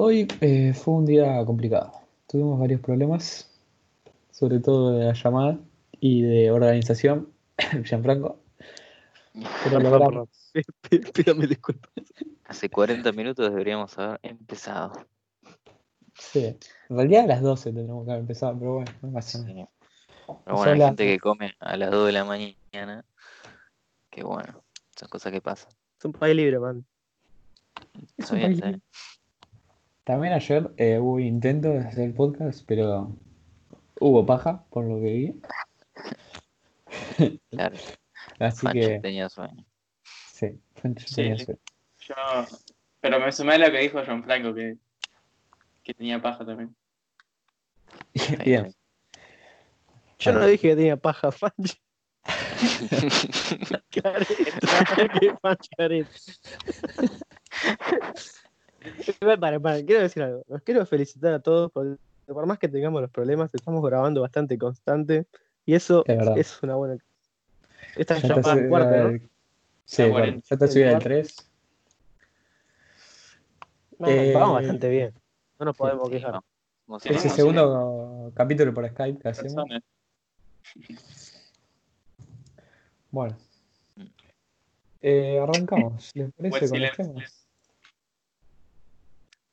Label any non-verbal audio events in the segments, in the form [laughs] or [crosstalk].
Hoy eh, fue un día complicado. Tuvimos varios problemas, sobre todo de la llamada y de organización, [coughs] Gianfranco. Pero logramos. [laughs] Pídame disculpas. Hace 40 minutos deberíamos haber empezado. Sí, en realidad a las 12 tendremos que haber empezado, pero bueno, no pasa nada. Sí. Pero bueno, hay las- gente que come a las 2 de la mañana. Que bueno, son cosas que pasan. Es un país libre, man. Es un bien, país. También ayer eh, hubo intentos de hacer el podcast, pero hubo paja, por lo que vi. Claro, [laughs] Así Fancho que, tenía sueño. sí, Fancho Sí, tenía suerte. Yo, pero me sumé a lo que dijo John Franco, que, que tenía paja también. [laughs] Bien, Yo no dije que tenía paja, fan. Careta, qué careta. Para, para, quiero decir algo. Los quiero felicitar a todos porque por más que tengamos los problemas, estamos grabando bastante constante y eso Es una buena. Esta es ya está para el cuarto, ¿no? Sí, La bueno, ya está subida el cuarto. 3. No, Eh, vamos bastante bien. No nos podemos Sí, quejar. no. Es el segundo capítulo por Skype que hacemos. Personas. Bueno. Mm. Eh, arrancamos, ¿les [laughs] parece Buen con los temas?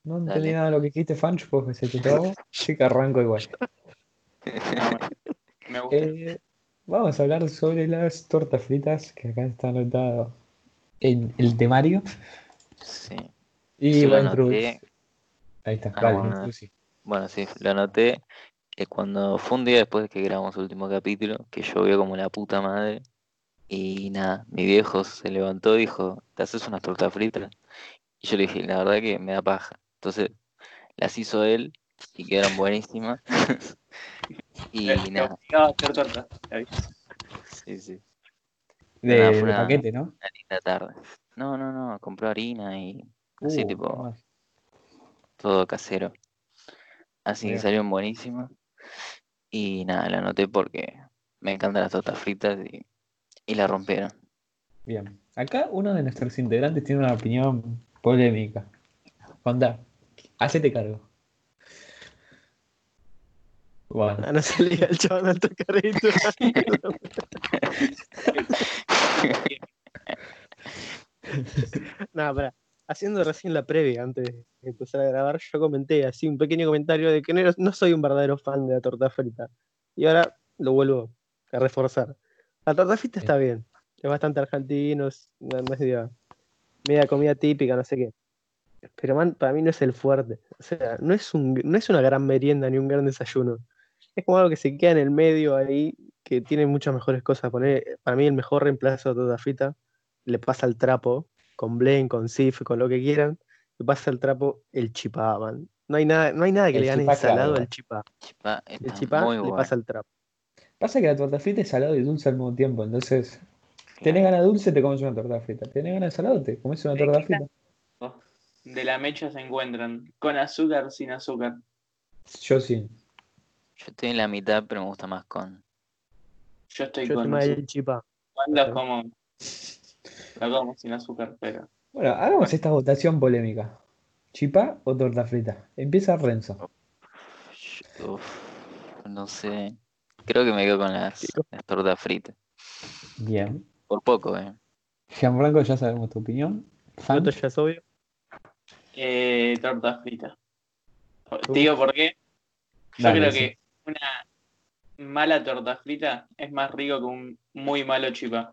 No Dale. entendí nada de lo que dijiste, Fanch, porque se te trabó. [laughs] Sí que arranco igual. Ah, bueno. Me gusta. Eh, vamos a hablar sobre las tortas fritas, que acá está anotado en el temario. Sí. Y Yo va. Ahí está, Ah, vale. Bueno, sí, lo anoté. Que cuando fue un día después de que grabamos el último capítulo, que llovió como la puta madre. Y nada, mi viejo se levantó y dijo, ¿te haces unas tortas fritas? Y yo le dije, la verdad que me da paja. Entonces las hizo él y quedaron buenísimas. [laughs] y Eh, nada, hacer torta. sí, sí. De, Nada, de una- paquete, ¿no? Una linda tarde. No, no, no, compró harina y así Uh, tipo más. todo casero. Así que salieron buenísimas. Y nada, la anoté porque me encantan las tortas fritas y, y la rompieron. Bien. Acá uno de nuestros integrantes tiene una opinión polémica. Contá, hacete cargo. Bueno, Ah, no salía el chaval alto carito. Nada, pará. Haciendo recién la previa antes de empezar a grabar, yo comenté así un pequeño comentario de que no, no soy un verdadero fan de la torta frita. Y ahora lo vuelvo a reforzar. La torta frita está bien. Es bastante argentino, es una media, media comida típica, no sé qué. Pero man, para mí no es el fuerte. O sea, no es, un, no es una gran merienda ni un gran desayuno. Es como algo que se queda en el medio ahí, que tiene muchas mejores cosas. Poner, para mí el mejor reemplazo de torta frita le pasa el trapo, con blend, con sif, con lo que quieran, le pasa el trapo el chipá, man. No hay nada, no hay nada que El le gane salado al chipá. Chipá El chipá le bueno. pasa el trapo. pasa que la torta frita es salado y dulce al mismo tiempo. Entonces, tenés ganas de dulce, te comes una torta frita. Tenés ganas de salado, te comes una ¿De torta frita. De la mecha se encuentran con azúcar, sin azúcar. Yo sí. Yo estoy en la mitad, pero me gusta más con. Yo estoy Yo con el chipá. Cuando como, lo como sin azúcar, pero Bueno, hagamos esta votación polémica. ¿Chipá o torta frita? Empieza Renzo. Uf, no sé. Creo que me quedo con las, las tortas fritas. Bien. Por poco, eh. Gianfranco, ya sabemos tu opinión. Fan, ya es obvio. Eh, torta frita. Te digo por qué. Yo Dale, creo sí. que una mala torta frita es más rico que un muy malo chipá.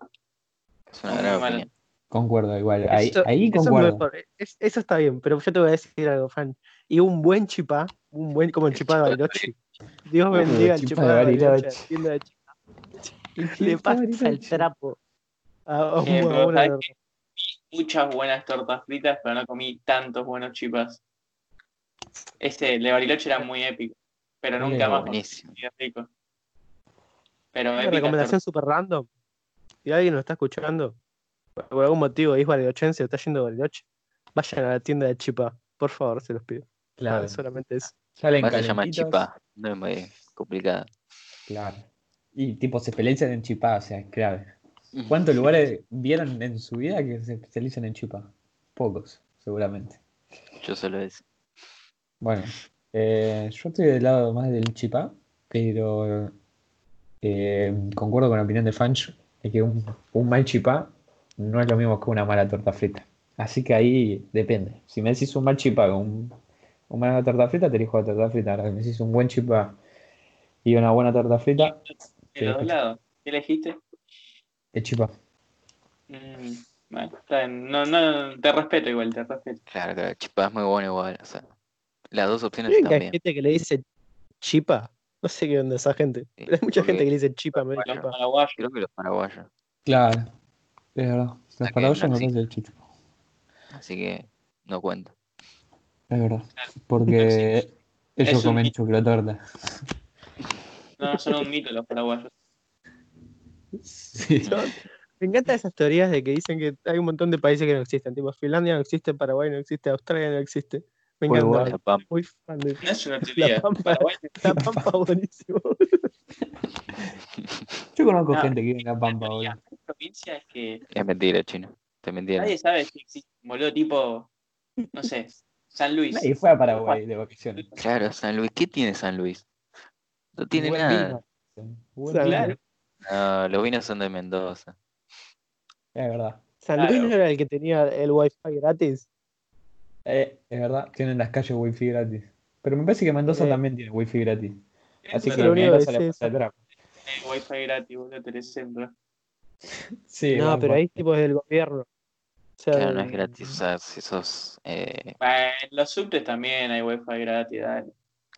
Es una gran opinión. Concuerdo, igual. Ahí, Eso- ahí eso, es concuerdo. Es- eso está bien, pero yo te voy a decir algo, fan. Y un buen chipá, un buen como el chipá de Bariloche. Dios bendiga el chipá de Bariloche. Le pasa el trapo. A, a Eh, a una- ¿sabes qué? Muchas buenas tortas fritas, pero no comí tantos buenos chipás. Este, el de Bariloche era muy épico, pero nunca más Buenísimo. rico. Pero Una recomendación súper random. Si alguien nos está escuchando, por algún motivo es barilochense o está yendo a Bariloche, vayan a la tienda de Chipa. Por favor, se los pido. Claro. Ah, solamente eso. Salen Más se llama calentitos. chipá. No es muy complicado. Claro. Y tipo, se especializan en chipá, o sea, es clave. ¿Cuántos lugares vieron en su vida que se especializan en chipá? Pocos, seguramente. Yo solo es. Bueno, eh, yo estoy del lado más del chipá, pero eh, concuerdo con la opinión de Fanch de que un, un mal chipá no es lo mismo que una mala torta frita. Así que ahí depende. Si me decís un mal chipá con un, un mala torta frita, te elijo la torta frita. Ahora, si me decís un buen chipá y una buena torta frita, De los dos lados. ¿Qué elegiste? El chipá. Mm, bueno, está bien. No, no, te respeto igual, te respeto. Claro, claro, chipá es muy bueno igual. O sea, las dos opciones ¿Creen están que hay bien. gente que le dice chipa? No sé qué onda esa gente. Sí, Pero hay mucha gente que le dice chipa, me chipa. paraguayos. Creo que los paraguayos. Claro, es verdad. Los paraguayos no el chicho. Así que no cuento. Es verdad. Porque ellos Es un comen mito. chocolatorta. No, son un mito los paraguayos. Sí. Yo- me encantan esas teorías de que dicen que hay un montón de países que no existen. Tipo, Finlandia no existe, Paraguay no existe, Australia no existe. Me encanta. Uruguay. La pampa. Muy fan de No es una teoría. Pampa. Paraguay la pampa buenísimo. Yo conozco No, gente que vive en la Pampa, provincias que Es mentira, chino. Te mentira. nadie sabe si existe. Boludo, tipo, no sé, San Luis. Nadie fue a Paraguay de vacaciones. Claro, San Luis. ¿Qué tiene San Luis? No tiene Buen nada. vino. No, los vinos son de Mendoza. Es verdad. San Luis Claro. no era el que tenía el wifi gratis. Eh, es verdad, tienen las calles wifi gratis. Pero me parece que Mendoza Eh. también tiene wifi gratis. Así Eso que es lo único pasa eso. atrás. Hay wifi gratis, boludo, Telecentro. Sí, no, pero ahí tipo es del gobierno. O sea, Claro, no es gratis. O sea, si sos. Eh, Bueno, en los subtes también hay wifi gratis, dale.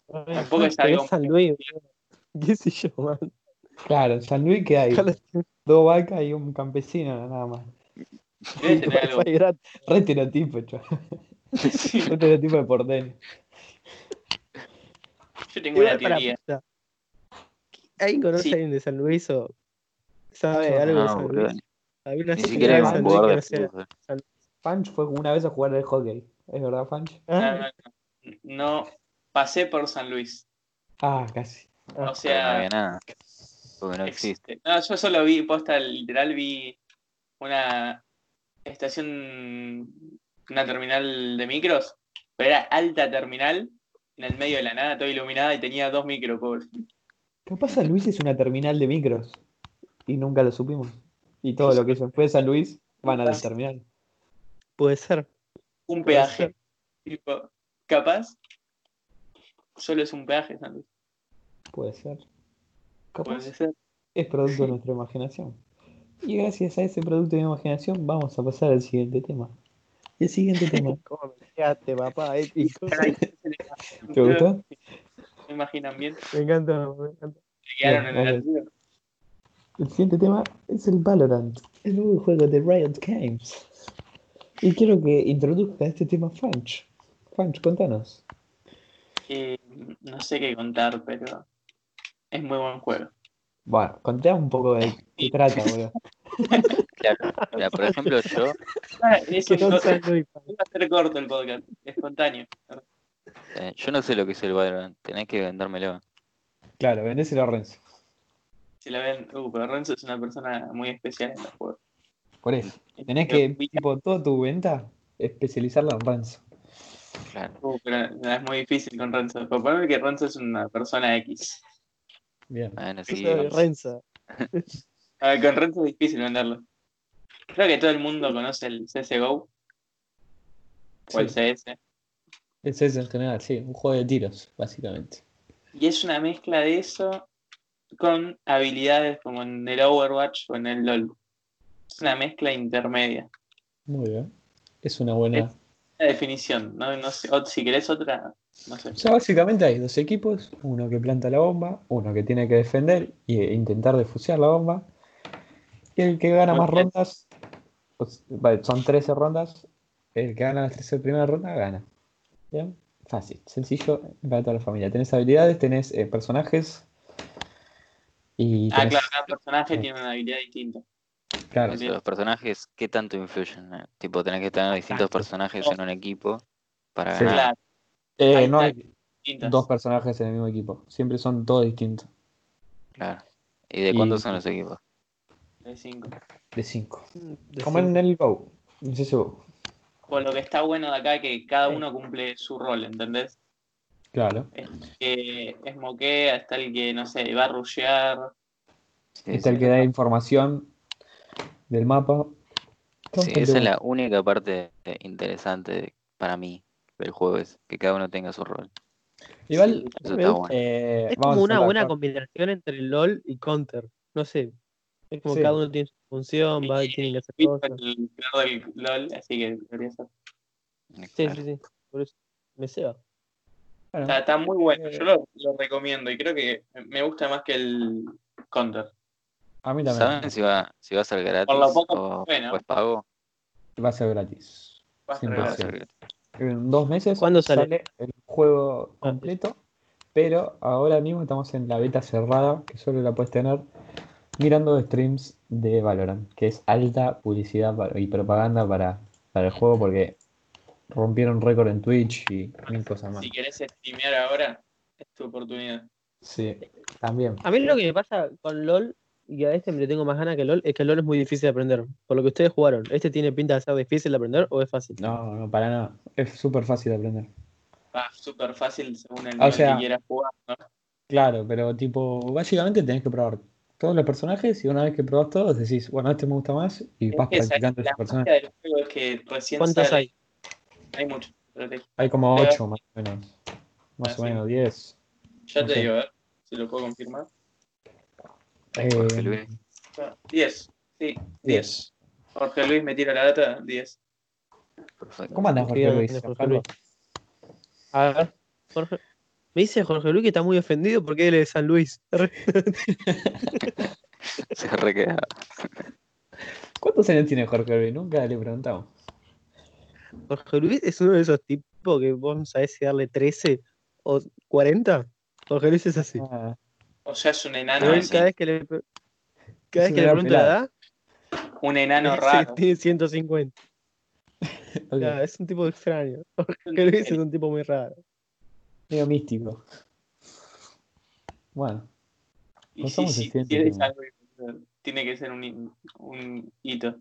Tampoco es algo San Luis. [laughs] ¿Qué sé yo, man? Claro, San Luis que hay dos vacas y un campesino nada más. [laughs] Re estereotipo, chaval. [laughs] Sí, Re estereotipo de porteño. yo tengo una teoría. ¿Alguien conoce Sí. a alguien de San Luis o sabe No, algo de San. Luis? Había una Ni siquiera de San Luis que no sea-. Fanch fue una vez a jugar al hockey. ¿Es verdad, Fanch? No, Ah, no, no. No pasé por San Luis. Ah, casi. ah, O Pero no sea, había nada. Porque no existe. existe. No, yo solo vi, posta, literal, vi una estación, una terminal de micros, pero era alta terminal, en el medio de la nada, toda iluminada y tenía dos micros, pobre. Capaz San Luis es una terminal de micros. Y nunca lo supimos. Y todo lo que se fue de San Luis van a la terminal. puede ser. Un Puede peaje. ser. Tipo, capaz, solo es un peaje, San Luis. Puede ser. Capaz Puede ser. es producto de nuestra imaginación. Y gracias a ese producto de imaginación vamos a pasar al siguiente tema. Y el siguiente tema. [laughs] ¿Cómo me quedaste, papá? [laughs] Épico. [laughs] ¿Te gustó? ¿Me imaginan bien? Me encanta, me encanta. En el. El siguiente tema es el Valorant, el nuevo juego de Riot Games. Y quiero que introduzca este tema Fanch. Fanch, contanos. Eh, no sé qué contar, pero es muy buen juego. Bueno, conté un poco de qué trata, boludo. [laughs] Claro. Mira, por ejemplo, yo. Ah, es [laughs] Que un- no San Luis, pa. va a ser corto el podcast, espontáneo. eh, yo no sé lo que es el Valorant. Tenés que vendérmelo. Claro, vendéselo a Renzo. Si la ven, uh, pero Renzo es una persona muy especial en los juegos. Por eso. Tenés que, tipo, toda tu venta, especializarla en Renzo. Claro. Uh, pero es muy difícil con Renzo. Por poner que Renzo es una persona X. Bien. Bueno, sí. De Renza. [laughs] A ver, con Renzo es difícil venderlo. Creo que todo el mundo conoce el CSGO o el. CS. Es eso en general, sí, un juego de tiros, básicamente. Y es una mezcla de eso con habilidades como en el Overwatch o en el LOL. Es una mezcla intermedia. Muy bien. Es una buena. La definición, ¿no? no sé, o si querés otra, O sea, básicamente hay dos equipos, uno que planta la bomba, uno que tiene que defender e intentar defusear la bomba. Y el que gana más rondas, pues, vale, son 13 rondas, el que gana las 13 primeras rondas gana. Bien, fácil, sencillo para toda la familia. Tenés habilidades, tenés eh, personajes y Ah, tenés- claro, cada personaje Sí. tiene una habilidad distinta. claro, los personajes, ¿qué tanto influyen? eh? Tipo, tenés que tener distintos personajes en un equipo para Sí. ganar. Claro, Eh, no hay distintas. dos personajes en el mismo equipo, siempre son todos distintos, Claro. ¿Y de Y- cuántos son los equipos? De cinco. de 5. De Como en el Go, en CSGO. Por lo que está bueno de acá es que cada uno cumple su rol, ¿entendés? Claro. que esmoquea, está el que, no sé, va a rushear. Sí, Está el que da información del mapa. Sí, esa es la única parte interesante para mí del juego, es que cada uno tenga su rol. Igual, Eso Me está gusta. bueno. eh, Es como una buena combinación entre LOL y Counter. No sé. Es como Sí. cada uno tiene su función, va y tienen que hacer cosas. el del LOL, así que. Sí, Claro. sí, sí. Por eso me ceba. Bueno, Está, está muy bueno, Eh. yo lo, lo recomiendo y creo que me gusta más que el Counter. a mí también. ¿Saben si va, si va a ser gratis Por lo poco, o, bueno. o es pago? Va a ser gratis. Va a ser Va a 100%. ser gratis. En dos meses ¿Cuándo sale? el juego completo, pero ahora mismo estamos en la beta cerrada, que solo la puedes tener mirando streams de Valorant, que es alta publicidad y propaganda para, para el juego porque rompieron récord en Twitch y mil cosas más. Si querés streamear ahora, es tu oportunidad. Sí, también. A mí lo que me pasa con LOL, y a este me le tengo más ganas que LOL, es que LOL es muy difícil de aprender. Por lo que ustedes jugaron, ¿este tiene pinta de ser difícil de aprender o es fácil? No, no, para nada. Es súper fácil de aprender. Va súper fácil según el O nivel sea- que quieras jugar. ¿no? Claro, pero tipo, básicamente tenés que probar todos los personajes y una vez que probás todos decís, bueno, este me gusta más y vas Es practicando ese la personaje. del juego es que recién ¿Cuántos sale- hay? Hay muchos. pero te- Hay como Pero- 8 más o menos. Más Ah, o menos 10. Ya No te sé. digo, a ver si lo puedo confirmar. Jorge Eh, Luis. Ah, 10. Sí, 10. 10. Jorge Luis me tira la data, 10. Perfecto. ¿Cómo andas, Jorge Luis? Jorge? A ver, Jorge. Me dice Jorge Luis que está muy ofendido porque él es de San Luis. [laughs] Se requeda. ¿Cuántos años tiene Jorge Luis? Nunca le preguntamos. Jorge Luis es uno de esos tipos que vos no sabés si darle 13 o 40. Jorge Luis es así. Ah, O sea, es un enano, así, cada vez que le, cada vez que le pregunto la edad, un enano raro. que tiene 150. [laughs] ok. Ya, es un tipo extraño. [laughs] Luis es un tipo muy raro. Medio místico. Bueno, Y sí, sí, sí, es algo que- tiene que ser un, un hito.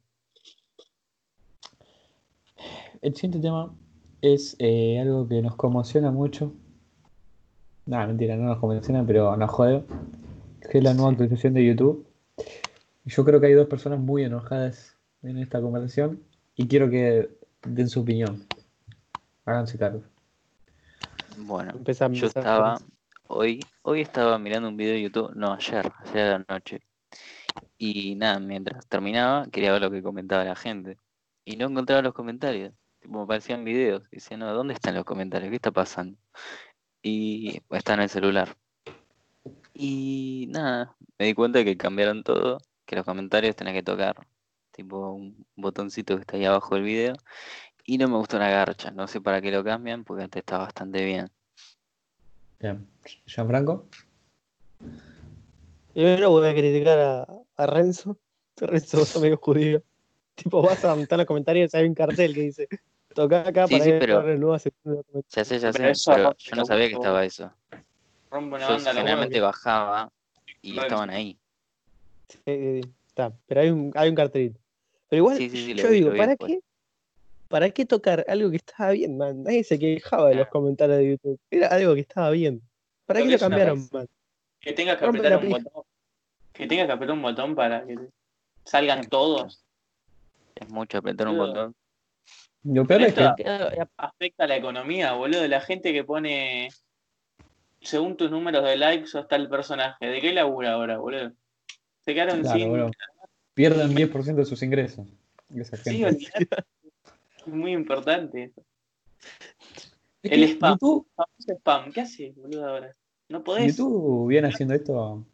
el siguiente tema es eh, algo que nos conmociona mucho. Nada, mentira, no nos conmociona, pero nos jode. Que es la nueva Sí. actualización de YouTube. Yo creo que hay dos personas muy enojadas en esta conversación y quiero que den su opinión. Háganse cargo. Bueno, Empezamos. yo estaba, hoy, hoy estaba mirando un video de YouTube, no, ayer, ayer a la noche. Y nada, mientras terminaba, quería ver lo que comentaba la gente. Y no encontraba los comentarios. Tipo, me aparecían videos. Decía, no, ¿dónde están los comentarios? ¿Qué está pasando? Y está en el celular. Y nada, me di cuenta que cambiaron todo, que los comentarios tenés que tocar, tipo un botoncito que está ahí abajo del video. Y no me gustó una garcha, no sé para qué lo cambian, porque antes estaba bastante bien. Bien. Gianfranco. Yo no voy a criticar a, a Renzo. [laughs] Renzo, vos sos medio judío. Tipo, vas a montar los comentarios y hay un cartel que dice: Toca acá Sí, para sí, pero- nueva sección de comentarios". Ya sé, ya Pero sé, eso pero yo no sabía que estaba eso. Rompe una Yo banda la generalmente bajaba y Claro. estaban ahí. Sí, sí, sí, Está, pero hay un, hay un cartelito. Pero igual, Sí, sí, sí, lo yo vi, digo, ¿para después. qué? ¿Para qué tocar algo que estaba bien, man? Nadie se quejaba de los Claro. comentarios de YouTube. Era algo que estaba bien. ¿Para Creo qué lo cambiaron, man? Que tengas que apretar un pija. botón. Que tengas que apretar un botón para que salgan todos. Es mucho apretar un botón. Lo peor es que Esto- Queda- Afecta a la economía, boludo. La gente que pone. Según tus números de likes, sos tal personaje. ¿De qué labura ahora, boludo? Se quedaron Claro, sin. boludo. pierden 10% de sus ingresos. Esa Sí, gente. Es muy importante. eso. Es el spam. YouTube, spam. ¿Qué haces, boludo, ahora? No podés. YouTube viene haciendo esto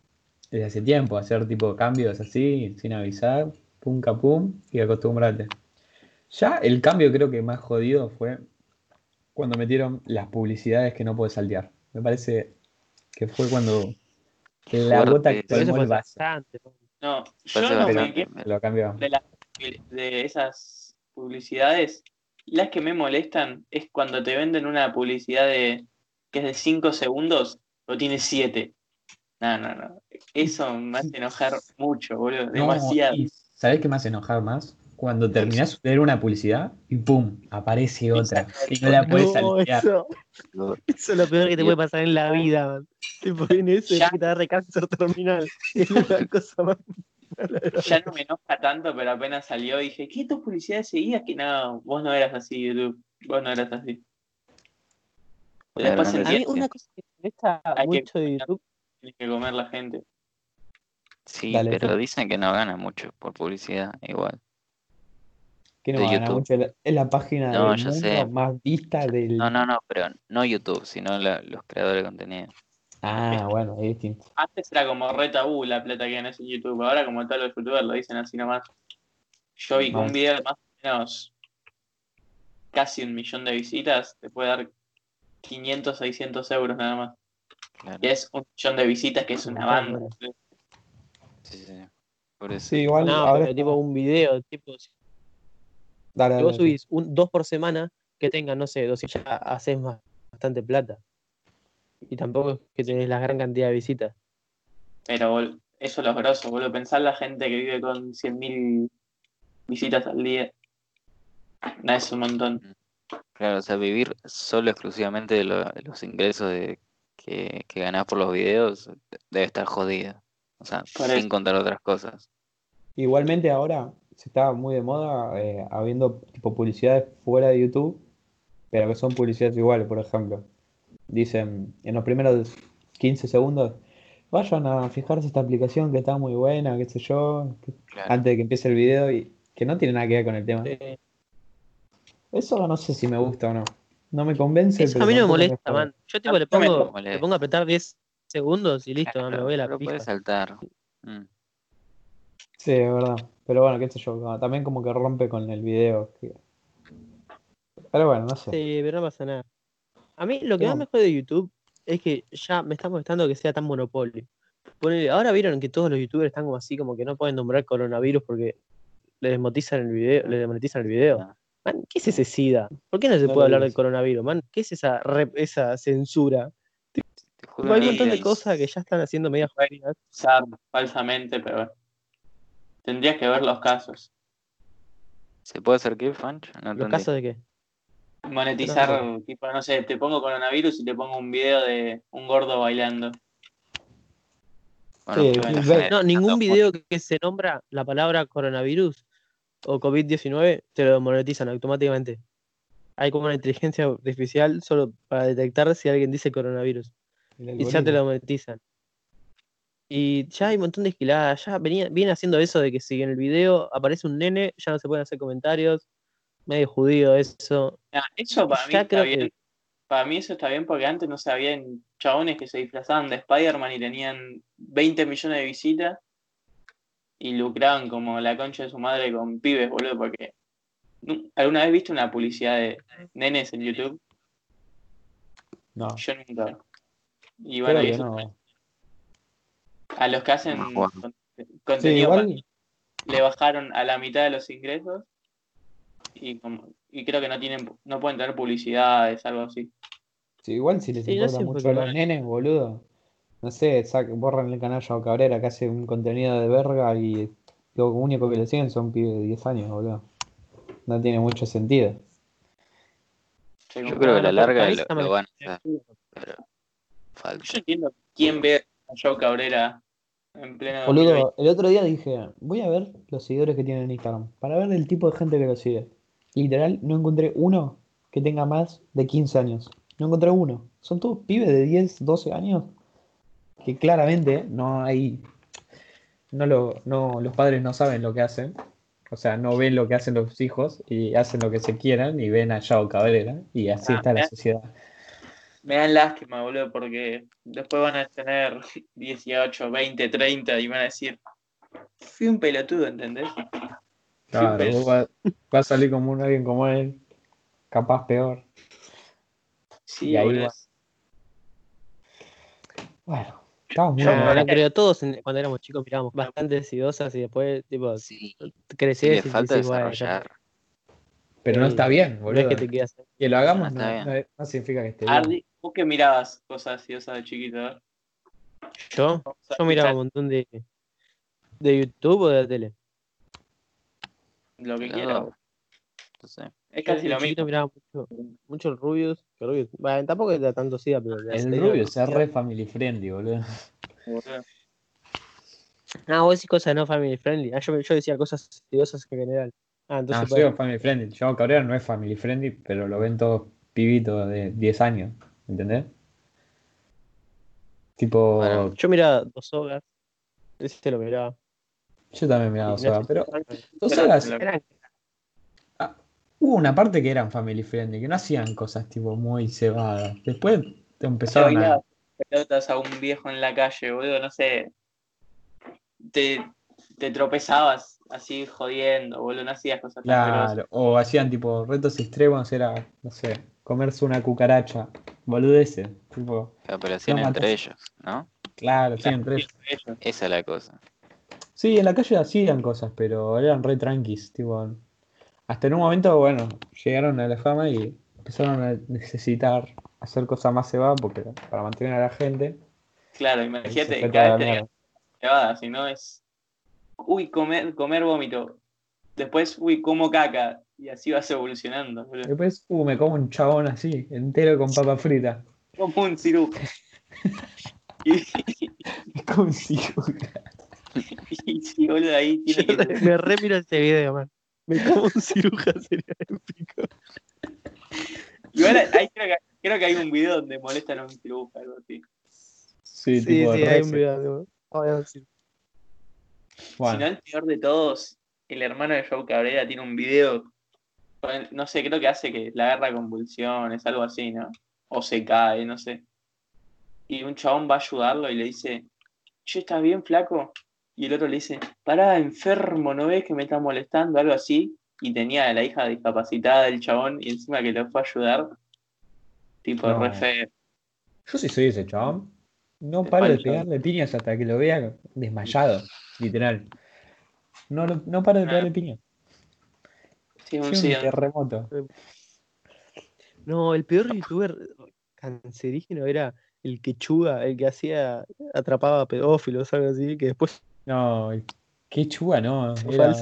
desde hace tiempo, hacer tipo cambios así, sin avisar, pum capum y acostumbrate. Ya el cambio creo que más jodido fue cuando metieron las publicidades que no puedes saltear. Me parece que fue cuando la Fuerte, gota que colmó el vaso. No, yo no me cambió. de, de esas publicidades. Las que me molestan es cuando te venden una publicidad de que es de 5 segundos o tiene 7. No, no, no. Eso me hace enojar mucho, boludo. No, Demasiado. ¿Sabés qué me hace enojar más? Cuando terminás de ver una publicidad y ¡pum! aparece otra. Y no la puedes No, saltear. eso, eso es lo peor que te puede pasar en la vida, man. Tipo, viene eso y Ya. que te da cáncer terminal. [laughs] Es la cosa más Ya no me enoja tanto, pero apenas salió dije, ¿qué tus publicidades seguías? Que no, vos no eras así, YouTube. Vos no eras así. Una Después gran A mí una cosa que me molesta Hay que mucho de comer. YouTube, que tiene que comer la gente. Sí, Dale, pero Fer. dicen que no gana mucho por publicidad, igual. Que no de gana YouTube. mucho. Es la- página No, del ya mundo sé. más vista del. No, no, no, pero no YouTube, sino la- los creadores de contenido. Ah, bueno, es distinto. Antes era como re tabú la plata que ganas en YouTube. Ahora como todos los youtubers lo dicen así nomás. Yo vi que un video de más o menos casi un millón de visitas te puede dar 500, 600 euros nada más. Claro. Y es un millón de visitas que es una banda. Sí, sí. Por eso. Sí, igual no, ahora. pero tipo un video, tipo, si Dale, dale, vos dale. subís un, dos por semana, que tengan, no sé, dos, ya haces más- bastante plata. Y tampoco es que tenés la gran cantidad de visitas. Pero bol- eso es lo grosso, boludo. Pensar la gente que vive con 100.000 visitas al día. No es un montón. Claro, o sea, vivir solo exclusivamente de, lo- de los ingresos de, que, que ganás por los videos debe estar jodido. O sea, sin contar otras cosas. Igualmente ahora se está muy de moda eh, habiendo tipo publicidades fuera de YouTube, pero que son publicidades iguales, por ejemplo. Dicen en los primeros 15 segundos, vayan a fijarse esta aplicación que está muy buena, qué sé yo, que- Claro. antes de que empiece el video y que no tiene nada que ver con el tema. Eso no sé si me gusta o no. No me convence. eso a mí no me molesta, man. Yo tipo le no pongo, le pongo a apretar 10 segundos y listo, man, me voy a la pija. puedes saltar. Mm. Sí, es verdad. Pero bueno, qué sé yo, también como que rompe con el video. Pero bueno, no sé. Sí, pero no pasa nada. A mí lo que No. más me jode de YouTube es que ya me está molestando que sea tan monopolio. Ponele, ahora vieron que todos los youtubers están como así, como que no pueden nombrar coronavirus porque le desmonetizan el video, le desmonetizan el video. Ah. Man, ¿qué es ese SIDA? ¿Por qué no se No puede hablar del coronavirus, man? ¿Qué es esa rep- esa censura? Te hay un montón de cosas que ya están haciendo medias falsamente, pero bueno. Tendrías que ver los casos. ¿Se puede hacer qué, Fanch? No ¿Los casos de qué? Monetizar, tipo, no sé, te pongo coronavirus y te pongo un video de un gordo bailando. Bueno, Sí, generando No, ningún video que se nombra la palabra coronavirus o COVID-19 te lo monetizan automáticamente. Hay como una inteligencia artificial solo para detectar si alguien dice coronavirus. Y ya te lo monetizan. Y ya hay un montón de esquiladas. Ya venía, viene haciendo eso de que si en el video aparece un nene, ya no se pueden hacer comentarios. Medio judío eso. Ah, eso para mí Ya está creo bien. que- Para mí eso está bien porque antes no se habían chabones que se disfrazaban de Spider-Man y tenían 20 millones de visitas y lucraban como la concha de su madre con pibes, boludo, porque ¿nu- ¿alguna vez viste una publicidad de nenes en YouTube? No, Yo nunca. Y creo bueno, eso no. A los que hacen No, bueno. con- Sí, contenido igual, le bajaron a la mitad de los ingresos y como y creo que no tienen no pueden tener publicidades, algo así. sí, igual si les Sí, importa mucho a los no- nenes, boludo. No sé, sac- borran el canal Yao Cabrera que hace un contenido de verga y lo único que le siguen son pibes de 10 años, boludo. No tiene mucho sentido. Yo creo que a la Bueno, larga lo, lo van a hacer. Pero falta. Yo entiendo quién ve Joe Cabrera en pleno 2020. Boludo, el otro día dije, voy a ver los seguidores que tienen en Instagram, para ver el tipo de gente que lo sigue. Literal, no encontré uno que tenga más de 15 años. No encontré uno. Son todos pibes de 10, 12 años que claramente no hay... No, lo, no, los padres no saben lo que hacen. O sea, no ven lo que hacen los hijos y hacen lo que se quieran y ven a Yao Cabrera y así Ah, está la ¿eh? sociedad. Me dan lástima, boludo, porque después van a tener 18, 20, 30 y van a decir, fui un pelotudo, ¿entendés? Claro, vos va, va a salir como un alguien como él, capaz peor. Sí, Y ahí boludo. va. Bueno, estamos muy Yo- mal. Bueno, pero todos en- cuando éramos chicos mirábamos bastante decidosas y después, tipo, Sí, creces y falta decís, bueno, ya desarrollar. Pero no está bien, boludo. que te quedas Que lo hagamos No no, está no- no significa que esté bien. Ardi, ¿vos que mirabas cosas así, de chiquito? A ver. Yo, yo miraba un montón de, de YouTube o de la tele. lo que quiera. No sé. Es casi de lo chiquito mismo. miraba mucho, mucho el Rubius. que Rubius bueno, tampoco era tanto SIDA, pero. El rubio es re family friendly, boludo. Ah, vos decís cosas no family friendly. Ah, yo, yo decía cosas seriosas en general. Ah, No, entonces. yo digo family friendly. Yo Cabrera no es family friendly, pero lo ven todos pibitos de 10 años, ¿entendés? Tipo, Bueno. yo miraba dos hogas. Ese lo miraba. yo también miraba Dos Horas, no- pero Dos Horas, Eran- hubo una parte que eran family friendly, que no hacían cosas tipo muy cebadas. Después te empezaron a... bailabas pelotas a un viejo en la calle, boludo, no sé. Te, te tropezabas así jodiendo, boludo, no hacías cosas tan. Claro, o hacían tipo retos extremos, era, no sé, comerse una cucaracha, boludeces, tipo, Claro, pero hacían No entre matas. ellos, ¿no? claro, sí, entre ellos. Ellos. Esa es la cosa. Sí, en la calle hacían cosas, pero eran re tranquis, tipo, hasta en un momento, bueno, llegaron a la fama y empezaron a necesitar hacer cosas más cebadas porque para mantener a la gente. Claro, imagínate, cada vez cebadas, si no es. Uy, comer, comer vómito. Después, uy, como caca. Y así vas evolucionando. Después, uh, me como un chabón así, entero con papa frita. Como un cirujo. y, Me como un ciruja. [laughs] y sí, boludo, ahí [laughs] tiene Yo que. me re miro ese video, man. Me como un ciruja, [laughs] sería épico. Igual ahí creo que, creo que hay un video donde molestan a un algo así. Sí, Sí, tipo, sí, hay un video. digo, Si no, el peor de todos, el hermano de Joe Cabrera tiene un video. No sé, creo que hace que la agarra convulsiones, algo así, ¿no? O se cae, no sé. Y un chabón va a ayudarlo y le dice, che, ¿estás bien, flaco? Y el otro le dice, pará, enfermo, ¿no ves que me está molestando? Algo así. Y tenía a la hija discapacitada del chabón y encima que lo fue a ayudar. Tipo, No. re feo. yo sí soy ese chabón. No paro de pegarle piñas hasta que lo vea desmayado, literal. No, no paro de pegarle piñas. Sí, un Soy un sí, terremoto. No, el peor youtuber cancerígeno era el quechuga, el que hacía, atrapaba pedófilos, algo así, que después No, el- qué chuga, no. Era.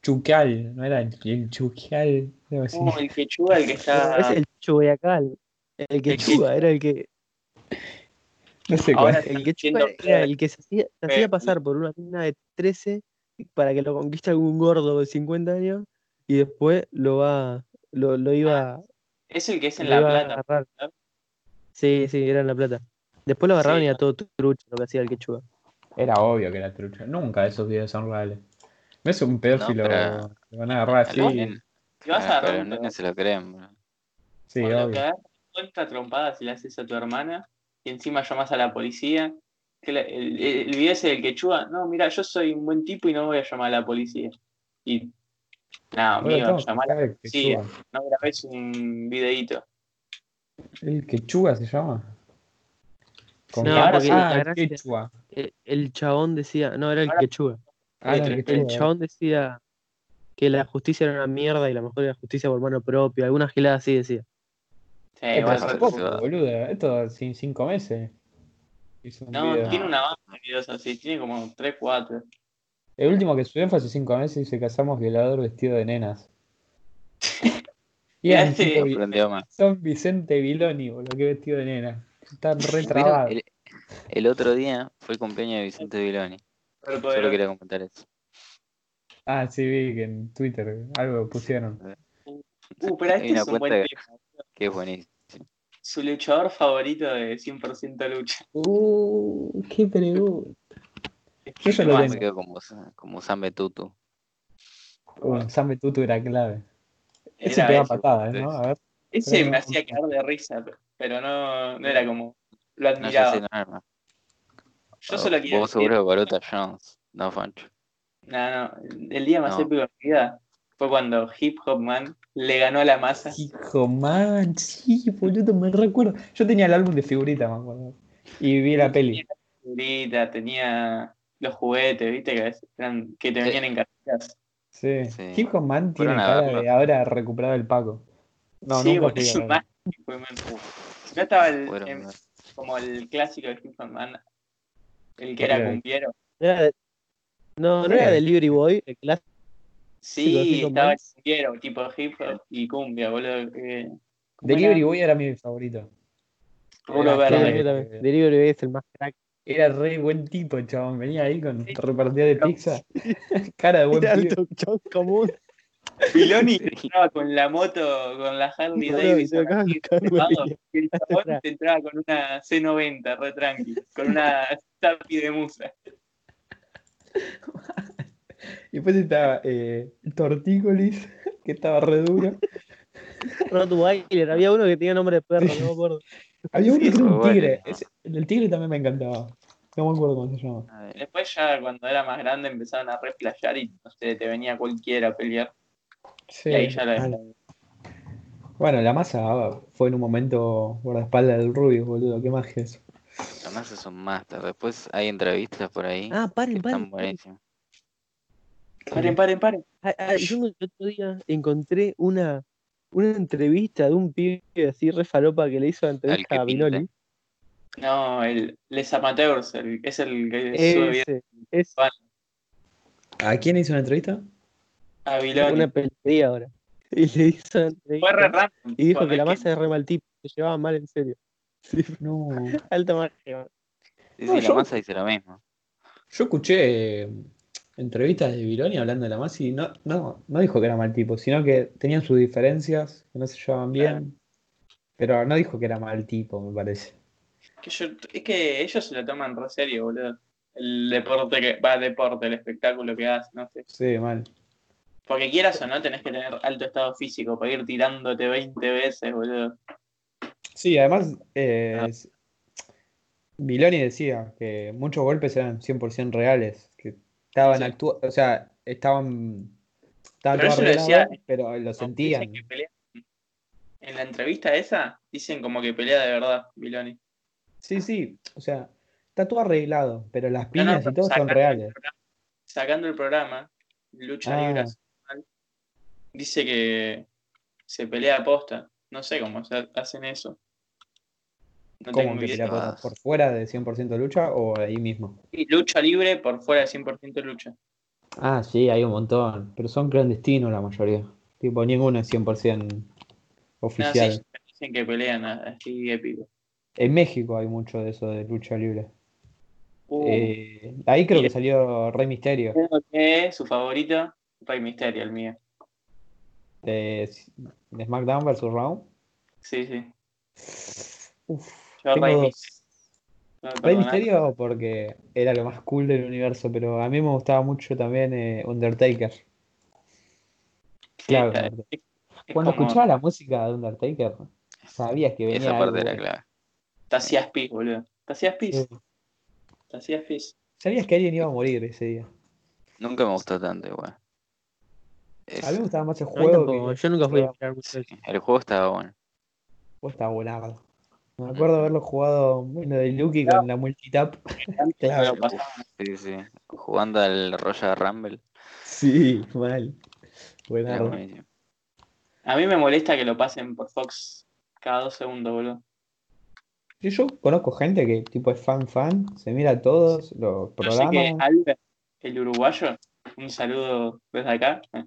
Chucal, no era el, el Chucal. algo así. como el quechua, el que está... es el chubeacal. El quechuga era el que No sé Ahora cuál. el Siendo era que- el que se hacía, se que- hacía pasar por una mina de 13 para que lo conquiste algún gordo de 50 años y después lo va lo, lo iba, Es el que es en La a Plata. agarrar. Sí, sí, era en La Plata. Después lo agarraron Sí. y era todo trucho lo que hacía el quechuga. Era obvio que era trucha. Nunca esos videos son reales. No es un pedófilo. pero- Lo van a agarrar A así. Si vas a ah, agarrar un los nenes se lo creen, bro. Sí, que obvio. cuenta trompadas y le haces a tu hermana y encima llamas a la policía. Que la- el, el, el video ese del quechua, no, mira, yo soy un buen tipo y no voy a llamar a la policía. Y, no, que llamar a la policía, quechua. no grabes un videíto. ¿El quechua se llama? Con No, ah, el quechua. El, el chabón decía, no, era el Ahora- quechuga. Ah, el El quechua. El chabón decía que la justicia era una mierda y la mejor era justicia por mano propia. Alguna gelada así decía. Sí, Eh, pero igual, hace poco, boludo. Esto sin cinco meses. Hizo un no, video. tiene una banda de videos así, tiene como 3, 4. El último que subió fue hace cinco meses y se casamos violador vestido de nenas. [laughs] Y Ya Aprendió más. son Vicente Viloni, boludo, que vestido de nena. Está re ¿Vieron? trabado. El, el otro día fue el cumpleaños de Vicente Viloni. Solo quería comentar eso. Ah, sí, vi que en Twitter algo pusieron. Uh, pero este es un buen tema. Que es buenísimo. Su luchador favorito de 100% lucha. Uh, qué pregunta. Yo ya lo Yo tengo. me quedo como, como Sambe Tutu. Uh, Sambe Tutu era clave. Ese Era ese. patadas, ¿no? A ver. Ese Pero me no- hacía caer de risa, pero no, no era como. Lo admiraba. no. Yo solo quería Vos decir- seguro que Baruta Jones. No, Fancho. No, no. El día más No. épico de mi vida fue cuando Hip Hop Man le ganó a la masa. Hijo man, sí, boludo, me recuerdo. Yo tenía el álbum de figuritas, me acuerdo. Y vi la peli. Ahorita tenía los juguetes, viste, que, a veces eran- que te Sí. venían en cajitas. Sí. Sí. Hijo man tiene cara verlo. de ahora recuperado el Paco. No, sí, nunca fui man. No estaba el, Fueron, em, ¿no? como el clásico de Hip Hop Man, el que era cumbiero. No era de- no, Sí. era Delivery Boy, el clásico. Sí, estaba el cumbiero, tipo hip hop y cumbia, boludo. eh, ¿cómo Delivery era? Boy era mi favorito. Sí, verde. también. Delivery Boy es el más crack. Era re buen tipo, chabón. Venía ahí con Sí. repartidor de pizza. [laughs] [laughs] Cara de buen Era pibe. alto chabón común. Filoni [laughs] entraba con la moto, con la Harley Boludo, Davidson, el chabón te entraba con una C90, re tranqui, con una tapi de musa. [laughs] Y después estaba eh, Tortícolis, [laughs] que estaba re duro. [laughs] Rottweiler, había uno que tenía nombre de perro, no me acuerdo. Había uno que era un tigre. Ese- el tigre también me encantaba. No me acuerdo cómo se llama. A ver, Después ya cuando era más grande empezaron a replayar y no sé, te venía cualquiera a pelear. Sí. y ahí ya la mal. Bueno, la masa ah, fue en un momento guardaespaldas del Rubio, boludo. Qué magia eso. Además es un máster. Después hay entrevistas por ahí Ah, que paren, están paren. paren. buenísimas. Paren, paren, paren. Ah, ah, yo el otro día encontré una, una entrevista de un pibe así re falopa que le hizo la entrevista a. Binoli. No, el Les Amateurs, el- es el que sube Ese, es ¿A quién hizo una entrevista? a Viloni. una peletería ahora. Y le hizo la Fue re entrevista random. y dijo fue que la masa es re mal tipo, se llevaba mal en serio. Sí, No. [laughs] alta magia. Sí, No, yo- la masa dice lo mismo. Yo escuché entrevistas de Vironi hablando de la masa y no, no, no dijo que era mal tipo, sino que tenían sus diferencias, que no se llevaban bien. Pero no dijo que era mal tipo, me parece. Que yo- es que ellos se lo toman re serio, boludo. El deporte que va, deporte, el espectáculo que hacen, no sé. Sí, mal. Porque quieras o no, tenés que tener alto estado físico para ir tirándote 20 veces, boludo. Sí, además, eh, Ah. s- Miloni decía que muchos golpes eran 100% reales, estaban Sí. actu- o sea, estaban, estaba Pero lo decía- pero lo sentían. pelea- En la entrevista esa, dicen como que pelea de verdad, Viloni. Sí, sí, o sea, está todo arreglado, pero las No, no, piñas y todo son el reales. programa- Sacando el programa, Lucha Ah. Libre dice que se pelea a posta. No sé cómo se hacen eso. No ¿Cómo que pelea por, por fuera de 100% lucha o ahí mismo? Y lucha libre por fuera de 100% lucha. Ah, sí, hay un montón, pero son clandestinos la mayoría. Tipo, ninguno es 100% No, oficial. sí, dicen que pelean así épico. En México hay mucho de eso de lucha libre. Uh, Eh, ahí creo que salió Rey Misterio. creo que su favorito, Rey Misterio, el mío. de, de SmackDown vs. Raw. Sí, sí. Uf, Yo Rey. No porque era lo más cool del universo, pero a mí me gustaba mucho también eh, Undertaker. Claro, Está- Undertaker. es- es Cuando como- escuchaba la música de Undertaker, sabías que venía Esa parte algo era clave. Te hacías pis, boludo. Te hacías pis. Sí. Te hacías pis. Sabías que alguien iba a morir ese día. Nunca me gustó tanto igual. A mí me gustaba más el juego tampoco, que yo nunca fui a el mirar mucho sí, eso. el juego estaba bueno. juego estaba buenardo. Me acuerdo haberlo jugado bueno de Lucky con la multitap. [laughs] Claro. Sí, sí. Jugando al Royal Rumble. Sí, mal. Buenísimo. A mí me molesta que lo pasen por Fox cada dos segundos, boludo. Sí, Yo conozco gente que tipo es fan fan, se mira todos los Yo sé que programas. Albert, el uruguayo, un saludo desde acá, eh,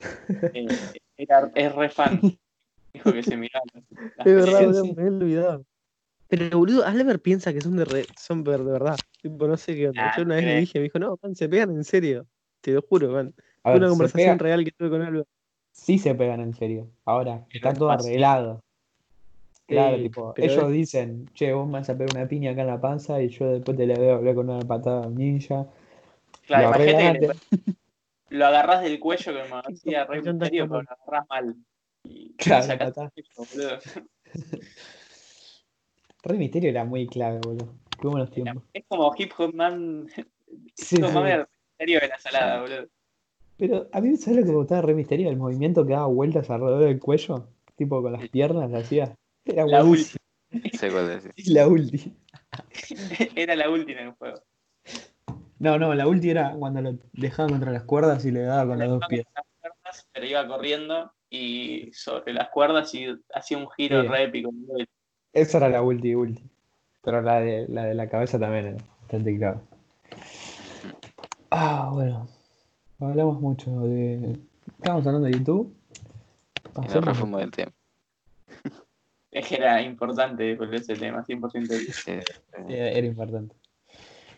[laughs] era, es re fan. [laughs] Dijo que se miraba. las Es verdad, me había olvidado. Pero boludo, Albert piensa que son de, re- son ver- de verdad. Tipo, no sé qué onda. Ah, Yo una vez le dije, me dijo, no, man, se pegan en serio. Te lo juro, man. Fue una conversación real que tuve con Albert. sí se pegan en serio. Ahora, está todo pasa. arreglado. Claro, Sí, tipo, ellos es- dicen, che, vos me vas a pegar una piña acá en la panza y yo después te la veo hablar con una patada ninja. Claro, Lo imagínate que le- lo agarrás del cuello [laughs] hacía Rey Son tan Misterio, pero lo agarrás mal. Y Claro, sacás el cuello, boludo. [laughs] Rey Misterio era muy clave, boludo. Qué buenos tiempos. Es como Hip Hop Man. Sí, Hip Hop sí. Man era el Misterio de la salada, boludo. Pero a mí, ¿sabes lo que me gustaba de Rey Misterio? El movimiento que daba vueltas alrededor del cuello. Tipo con las piernas, lo hacía. Era La buenísimo. [laughs] Sé cuál decir. Y la ulti. [laughs] Era la última en el juego. No, no, la ulti era cuando lo dejaba contra las cuerdas y le daba con los dos pies. Las cuerdas, pero iba corriendo y sobre las cuerdas y hacía un giro Sí. re épico. Esa era la ulti, ulti. Pero la de la, de la cabeza también era bastante clave. Ah, bueno. Hablamos mucho de Estábamos hablando de YouTube. Nos Pasemos- refumo del tema. [laughs] Es que era importante por ese tema, 100%. Sí, sí. Era, era importante.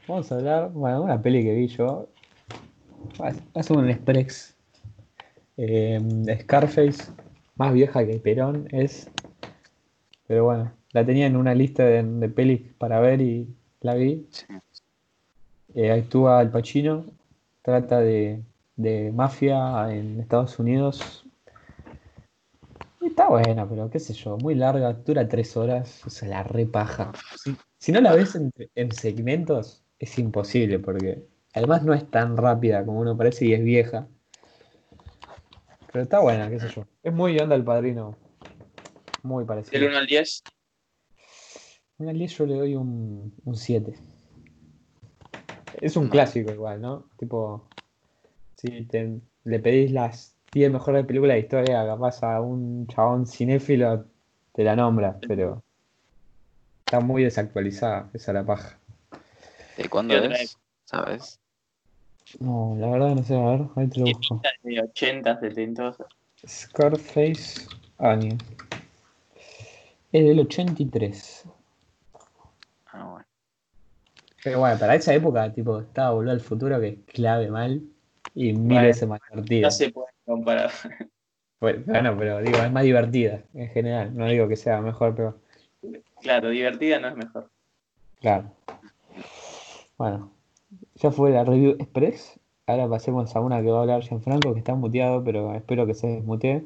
Vamos a hablar, bueno, una peli que vi yo. Hace un express. Eh, Scarface, más vieja que Perón, es. Pero bueno, la tenía en una lista de, de pelis para ver y la vi. sí. Eh, actúa Al Pacino, trata de, de mafia en Estados Unidos. Y Está buena, pero qué sé yo, muy larga, dura tres horas, o sea, la repaja. Si, si no la ves en, en segmentos, es imposible, porque además no es tan rápida como uno parece y es vieja. Pero está buena, qué sé yo. Es muy onda el padrino. Muy Del parecido. 1 al 10, Una 10 yo le doy un, un 7. Es un No. clásico igual, ¿no? Tipo, si te- le pedís las 10 mejores películas de historia, capaz a un chabón cinéfilo te la nombra, pero está muy desactualizada, esa la paja. ¿De cuándo es? ¿Sabes? No, la verdad no sé, a ver, ahí te lo busco. pinta de 80, 70. Scarface año. Es del 83. Pero bueno, para esa época, tipo, estaba Volver al Futuro que es clave mal y mil Bueno, veces más divertida. No se puede comparar. Bueno, bueno, pero digo, es más divertida en general. No digo que sea mejor, pero Claro, divertida no es mejor. claro. Bueno, ya fue la review express. Ahora pasemos a una que va a hablar Gianfranco, que está muteado, pero espero que se desmutee.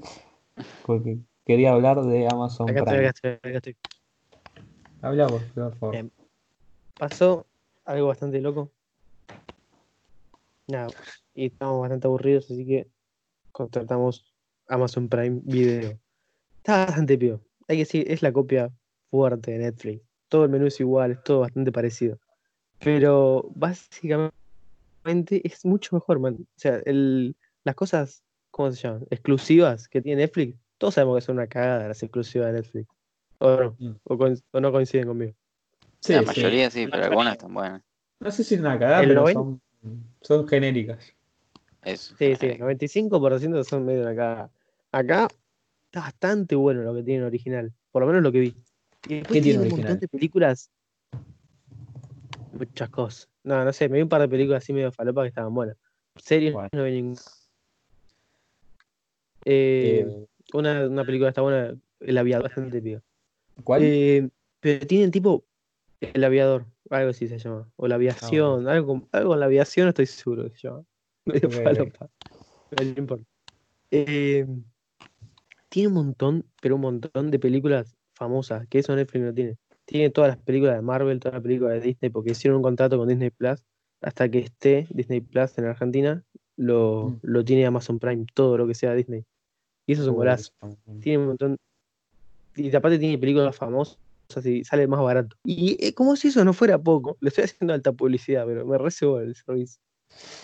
Porque quería hablar de Amazon Acá estoy, Prime. acá estoy, acá estoy. Habla vos, por favor. Bien. Pasó algo bastante loco. Nada, y estamos bastante aburridos, así que contratamos Amazon Prime Video. Está bastante peor. Hay que decir, es la copia fuerte de Netflix. Todo el menú es igual, es todo bastante parecido. Pero básicamente es mucho mejor, man. O sea, el, las cosas, ¿cómo se llaman? Exclusivas que tiene Netflix, todos sabemos que son una cagada las exclusivas de Netflix. O no, Mm. o no coinciden conmigo. Sí, la mayoría sí, pero algunas están buenas. No sé si es una cagada, pero son, son genéricas. Eso. Sí, sí, el 95% son medio una cagada. Acá está bastante bueno lo que tiene el original, por lo menos lo que vi. Y después ¿Qué tiene un original? montón de películas. Muchas cosas. No, no sé, me vi un par de películas así medio falopa que estaban buenas. Series Bueno. no vi ninguna. Eh, Eh, una, una película está buena, El Aviador, bastante pica. ¿Cuál? Eh, pero tienen tipo El Aviador, algo así se llama. O la aviación, algo, algo con la aviación, estoy seguro que se llama. Medio falopa. No importa. Eh, tiene un montón, pero un montón de películas famosas, que eso Netflix no tiene. Tiene todas las películas de Marvel, todas las películas de Disney, porque hicieron un contrato con Disney Plus. Hasta que esté Disney Plus en Argentina, lo, Mm. lo tiene Amazon Prime, todo lo que sea Disney. Y eso es un golazo tiene un montón. Y aparte tiene películas famosas y sale más barato. Y eh, como si eso no fuera poco, [laughs] le estoy haciendo alta publicidad, pero me recebo el servicio.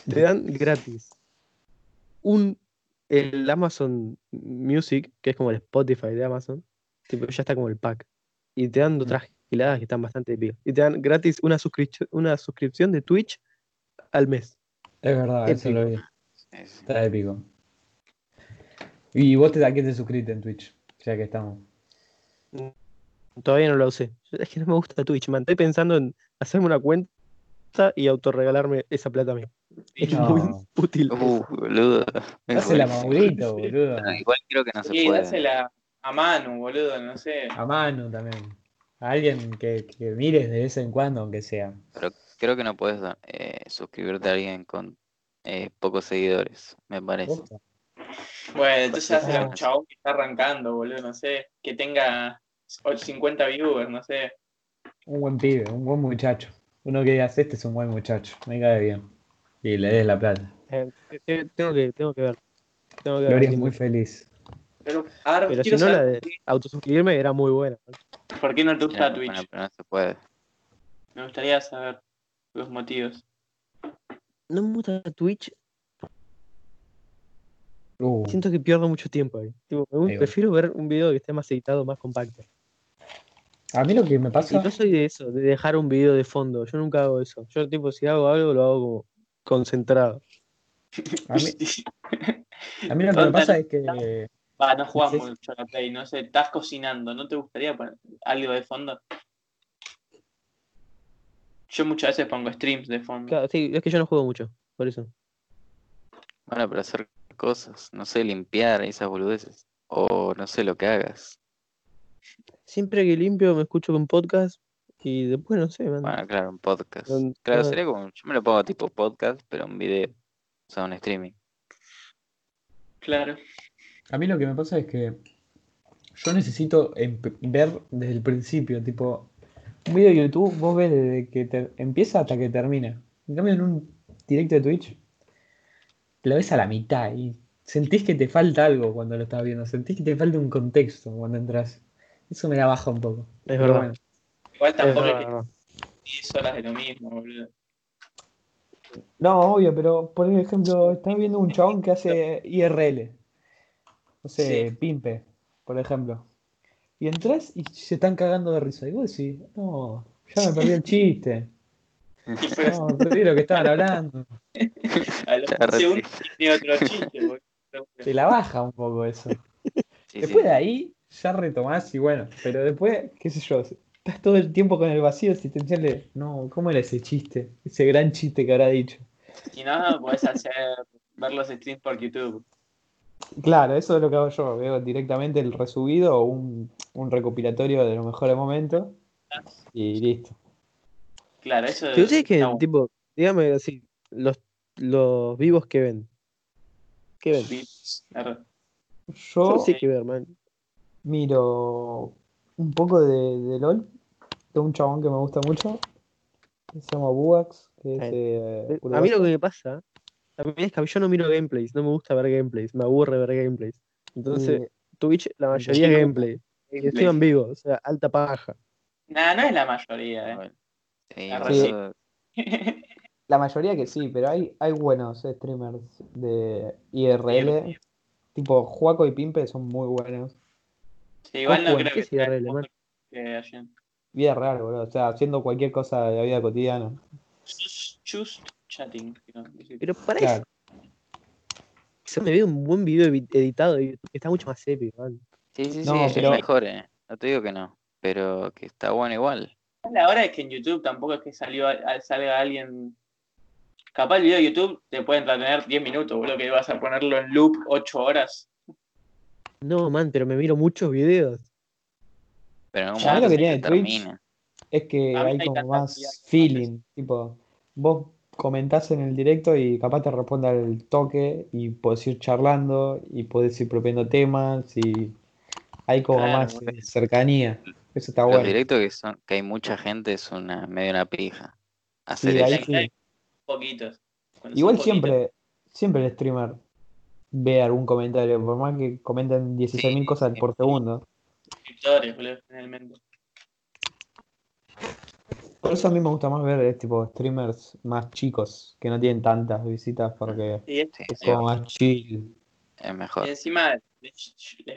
Te dan gratis un el Amazon Music, que es como el Spotify de Amazon, tipo, ya está como el pack. Y te dan otras giladas que están bastante picas. Y te dan gratis una suscripción, una suscripción de Twitch al mes. Es verdad, eso lo vi. Está épico. ¿Y vos te, a qué te suscribiste en Twitch? Ya que estamos. Todavía no lo usé. Es que no me gusta Twitch, man. Estoy pensando en hacerme una cuenta y autorregalarme esa plata a mí. Es No. muy útil. Uh, boludo. Dásela a boludo. No, igual creo que no se Sí, puede. dásela a Manu, boludo, no sé. A mano también. A alguien que, que mires de vez en cuando, aunque sea. Pero creo que no puedes eh, suscribirte a alguien con eh, pocos seguidores, me parece. Posta. Bueno, entonces dásela a un Ah. chabón que está arrancando, boludo, no sé. Que tenga 50 viewers, no sé. Un buen pibe, un buen muchacho. Uno que digas, este es un buen muchacho, me cae bien. Y le des la plata. Eh, te- tengo, que, tengo que ver. Tengo que ver Gloria es quién- muy feliz. Pero, a ver, Pero si quiero no, la saber de autosuscribirme era muy buena. por qué no te gusta Bueno, Twitch. pero no se puede. Me gustaría saber los motivos. No me gusta Twitch, Uh, siento que pierdo mucho tiempo ahí. Tipo, me gu- Ahí va. prefiero ver un video que esté más editado, más compacto. A mí lo que me Y pasa. no soy de eso, de dejar un video de fondo. Yo nunca hago eso. Yo, tipo, si hago algo, lo hago como concentrado. A mí, a mí lo que me pasa es que. Va, no jugás Sí. mucho a la Play, no sé, estás cocinando, ¿no te gustaría poner algo de fondo? Yo muchas veces pongo streams de fondo. Claro, sí, es que yo no juego mucho, por eso. Bueno, para hacer cosas, no sé, limpiar esas boludeces. O no sé lo que hagas. Siempre que limpio me escucho con podcast y después no sé, man. Bueno, claro, un podcast. Claro, sería como, yo me lo pongo tipo podcast, pero en video. O sea, un streaming. Claro. A mí lo que me pasa es que yo necesito ver desde el principio, tipo, un video de YouTube, vos ves desde que te- empieza hasta que termina. En cambio, en un directo de Twitch, lo ves a la mitad y sentís que te falta algo cuando lo estás viendo, sentís que te falta un contexto cuando entras. Eso me la baja un poco. Es Pero verdad. bueno, Igual Es tampoco verdad, es que verdad. 10 horas de lo mismo, boludo. No, obvio, pero por ejemplo, estás viendo un chabón que hace IRL. No sé, Sí. Pimpe, por ejemplo. Y entras y se están cagando de risa. Y vos decís, no, ya me perdí el chiste. [laughs] No, perdí lo que estaban hablando. [laughs] a los Ya 15 segundos tiene otro chiste, boludo. Te la baja un poco eso. Sí, Después sí. de ahí, ya retomás y bueno, pero después, qué sé yo, estás todo el tiempo con el vacío existencial de, no, ¿cómo era ese chiste? Ese gran chiste que habrá dicho. Si no, podés hacer ver los streams por YouTube. Claro, eso es lo que hago yo. Veo directamente el resubido o un, un recopilatorio de los mejores momentos y listo. Claro, eso Si ustedes que, bueno. tipo, dígame así, los, los vivos que ven. ¿Qué ven? Yo Yo sí que ver, man. Miro un poco de, de LOL, de un chabón que me gusta mucho, que se llama Buax, que es eh, A mí lo que me pasa, a mí es que yo no miro gameplays, no me gusta ver gameplays, me aburre ver gameplays. Entonces, Eh, Twitch, la mayoría es gameplay. Y encima en vivo, o sea, alta paja. Nah, no es la mayoría, eh. Sí. Sí. [laughs] la mayoría que sí, pero hay, hay buenos streamers de IRL, Bien. tipo Juaco y Pimpe son muy buenos. Sí, igual no creo ¿qué que sea que. Vida real, boludo. O sea, haciendo cualquier cosa de la vida cotidiana. Just, chatting. Pero para Claro. eso me veo un buen video editado y está mucho más épico, man. Sí, sí, sí, es mejor, eh. No te digo que no, pero que está bueno igual. La hora es que en YouTube tampoco es que salió, salga alguien. Capaz el video de YouTube te puede entretener 10 minutos, boludo, que vas a ponerlo en loop 8 horas. No, man, pero me miro muchos videos. Pero en un Ya, momento lo que tiene Twitch- termina. Es que hay como más feeling. Tipo, vos comentás en el directo y capaz te responde al toque y podés ir charlando y podés ir proponiendo temas y hay como Claro, más bueno. eh, cercanía. Eso está Los bueno. directos que son, que hay mucha gente es una medio una pija. Hacer Sí, ahí sí. Poquitos. Igual poquitos. siempre, siempre el streamer ve algún comentario, por más que comenten 16.000 Sí, cosas sí, por sí. segundo. suscriptores, boludo, generalmente. Por eso a mí me gusta más ver eh, tipo streamers más chicos, que no tienen tantas visitas porque Y, es- Sí, es sí, como más chill. es y mejor. encima les,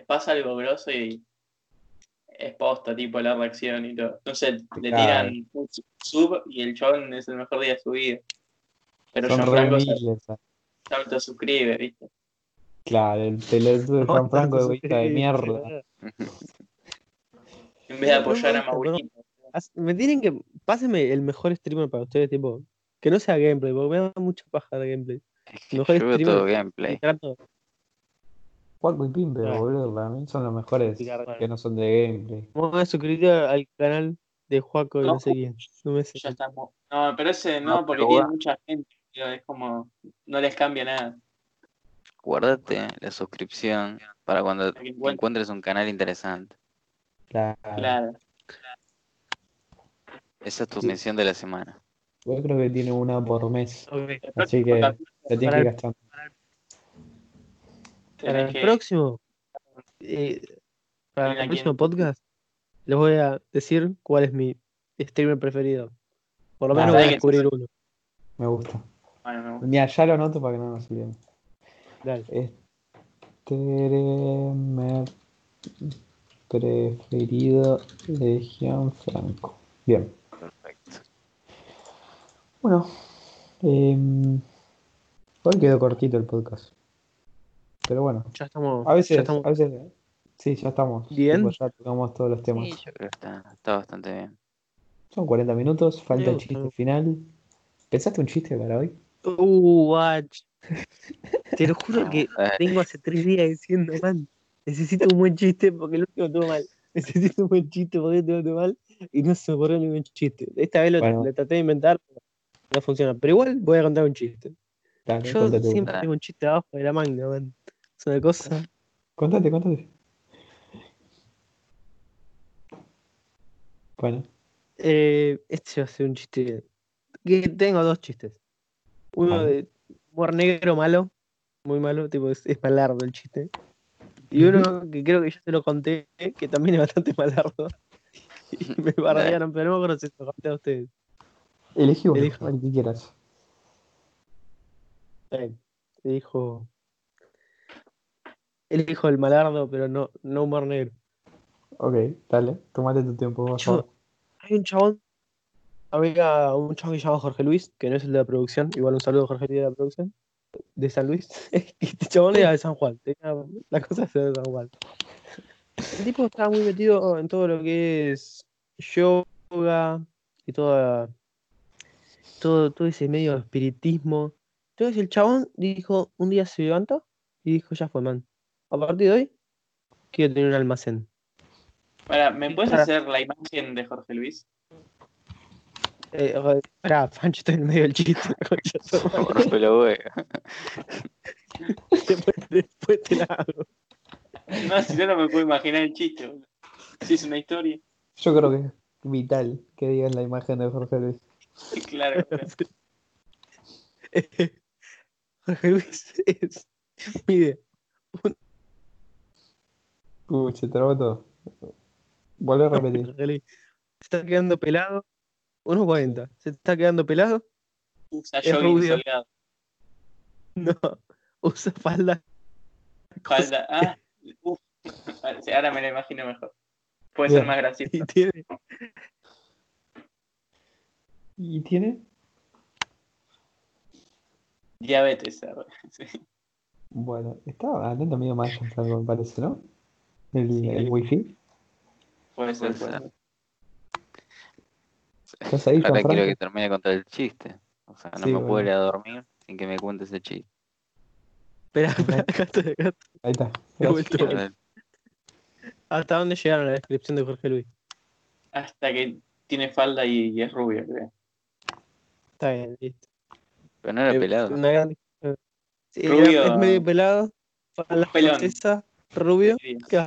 pasa algo grosso y es posta, tipo la reacción y todo. No sé, le Claro. tiran un sub y el chabón es el mejor día de su vida. Pero Son re Gianfranco se, se autosuscribe, ¿viste? Claro, el pelotudo de Juan Franco de egoísta de mierda. [laughs] En vez de apoyar me a gusta, no. Maurito. Haz- Me tienen que. Pásenme el mejor streamer para ustedes, tipo. Que no sea gameplay, porque me da mucha paja de gameplay. Mejor yo veo streamer. todo gameplay. Juaco y Pimpe, Claro. boludo, para mí son los mejores que no son de gameplay. Vamos a suscribir al canal de Juaco y no, No. sé quién. No me sé. Ya estamos. No, pero ese No, no, porque tiene mucha gente. tío, Es como. No les cambia nada. Guardate la suscripción para cuando encuentres. un canal interesante. Claro. Claro. Esa es tu Sí. misión de la semana. Yo creo que tiene una por mes, así próximo que la tiene que Para ir el- gastando. Para el próximo. eh, para el próximo quién. podcast. Les voy a decir cuál es mi streamer preferido. Por lo Ah, menos voy a ¿sabes que- descubrir uno. Me gusta. Bueno, me gusta. Mira, ya lo anoto para que no nos olvidemos. Dale. Streamer preferido de Gianfranco. Bien. Perfecto. Bueno, em, Hoy quedó cortito el podcast. Pero bueno, Ya estamos. a veces, ya estamos a veces, sí, ya estamos. Bien. Tipo, ya tocamos todos los temas. Sí, yo creo que está, está bastante bien. Son 40 minutos, falta el chiste final. ¿Pensaste un chiste para hoy? Uh, guach. [laughs] Te lo juro que [laughs] tengo hace tres días diciendo, man, necesito un buen chiste porque el último estuvo mal. Necesito un buen chiste porque el último estuvo mal y no se me ocurrió ningún chiste. Esta vez lo, Bueno. lo traté de inventar, pero no funciona. Pero igual voy a contar un chiste. Dale, Yo uno. siempre tengo un chiste abajo de la manga, man. Es una cosa. contate, contate. Bueno, Eh, este va a ser un chiste. Que tengo dos chistes. Uno Vale. de humor negro malo, muy malo, tipo es, es malardo el chiste. Y uno que creo que yo te lo conté, que también es bastante malardo. [laughs] Y me bardearon, pero no me acuerdo si se lo conté a ustedes. elegí uno, el que quieras. Bien. Te dijo. Él dijo el malardo, pero no, no humor negro. Ok, dale, tomate tu tiempo, por Yo- favor. Hay un chabón. Había un chabón que se llama Jorge Luis, que no es el de la producción. Igual un saludo a Jorge Luis de la producción. De San Luis. [laughs] y este chabón era de San Juan. tenía- la cosa es de San Juan. El tipo estaba muy metido en todo lo que es yoga y toda, todo, todo ese medio de espiritismo. Entonces el chabón dijo, un día se levantó y dijo, ya fue, man. A partir de hoy, quiero tener un almacén. Para, ¿me puedes Para- hacer la imagen de Jorge Luis? Eh, Esperá, Pancho está en el medio del chiste. [laughs] rompe la hueá. [laughs] después, después te la hago. No, si no, no me puedo imaginar el chiste. Si es una historia, Yo creo que es vital que digas la imagen de Jorge Luis. claro. [laughs] Jorge Luis es. Mide Uy, se trabó todo. Vuelve a repetir. Se está quedando pelado. 1.40. Se está quedando pelado. Usa Es jogging rubio. soleado. No. [laughs] Usa falda. Falda. [laughs] Ah, uf. Ahora me lo imagino mejor. Puede Bien. ser más gracioso. Y tiene. ¿Y tiene? Diabetes. arre. Sí. Bueno, estaba hablando medio mal, Gianfranco, me parece, ¿no? El, Sí. el wifi. Puede ser. Puede puede ser. Ser. ¿Estás ahí, Ahora quiero que termine de contar el chiste. O sea, no Sí, me puedo bueno. ir a dormir sin que me cuentes ese chiste. Espera, espera, acá estoy, acá estoy. Ahí está. ¿Hasta dónde llegaron la descripción de Jorge Luis? Hasta que tiene falda y, y es rubio, creo. Está bien, listo. Pero no era Eh, pelado. Una gran... Sí, Rubio. es medio pelado. Falda Pelón. francesa, rubio.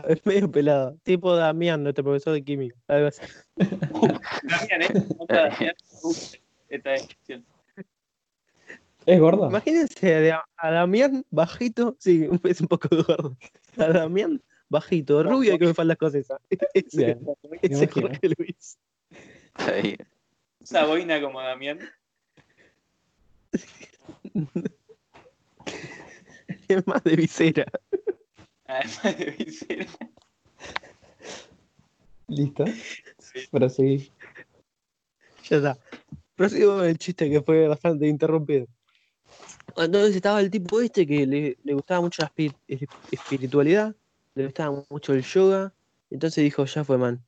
Es medio pelado. Tipo Damián, nuestro profesor de química. Algo así. Damián, ¿eh? Esta descripción. ¿Es gordo? Imagínense a, Da- a Damián bajito, sí, es un poco gordo. A Damián bajito, rubio y con faldas escocesa. Ese, Bien, ese es imagino. Jorge Luis. Usa boina como Damián. [laughs] Es más de visera. Además de visera. ¿Listo? Sí. Proseguí. Ya está. Prosigo con el chiste que fue bastante interrumpido. Entonces estaba el tipo este que le, le gustaba mucho la espi- es- espiritualidad, le gustaba mucho el yoga. Entonces dijo, ya fue, man.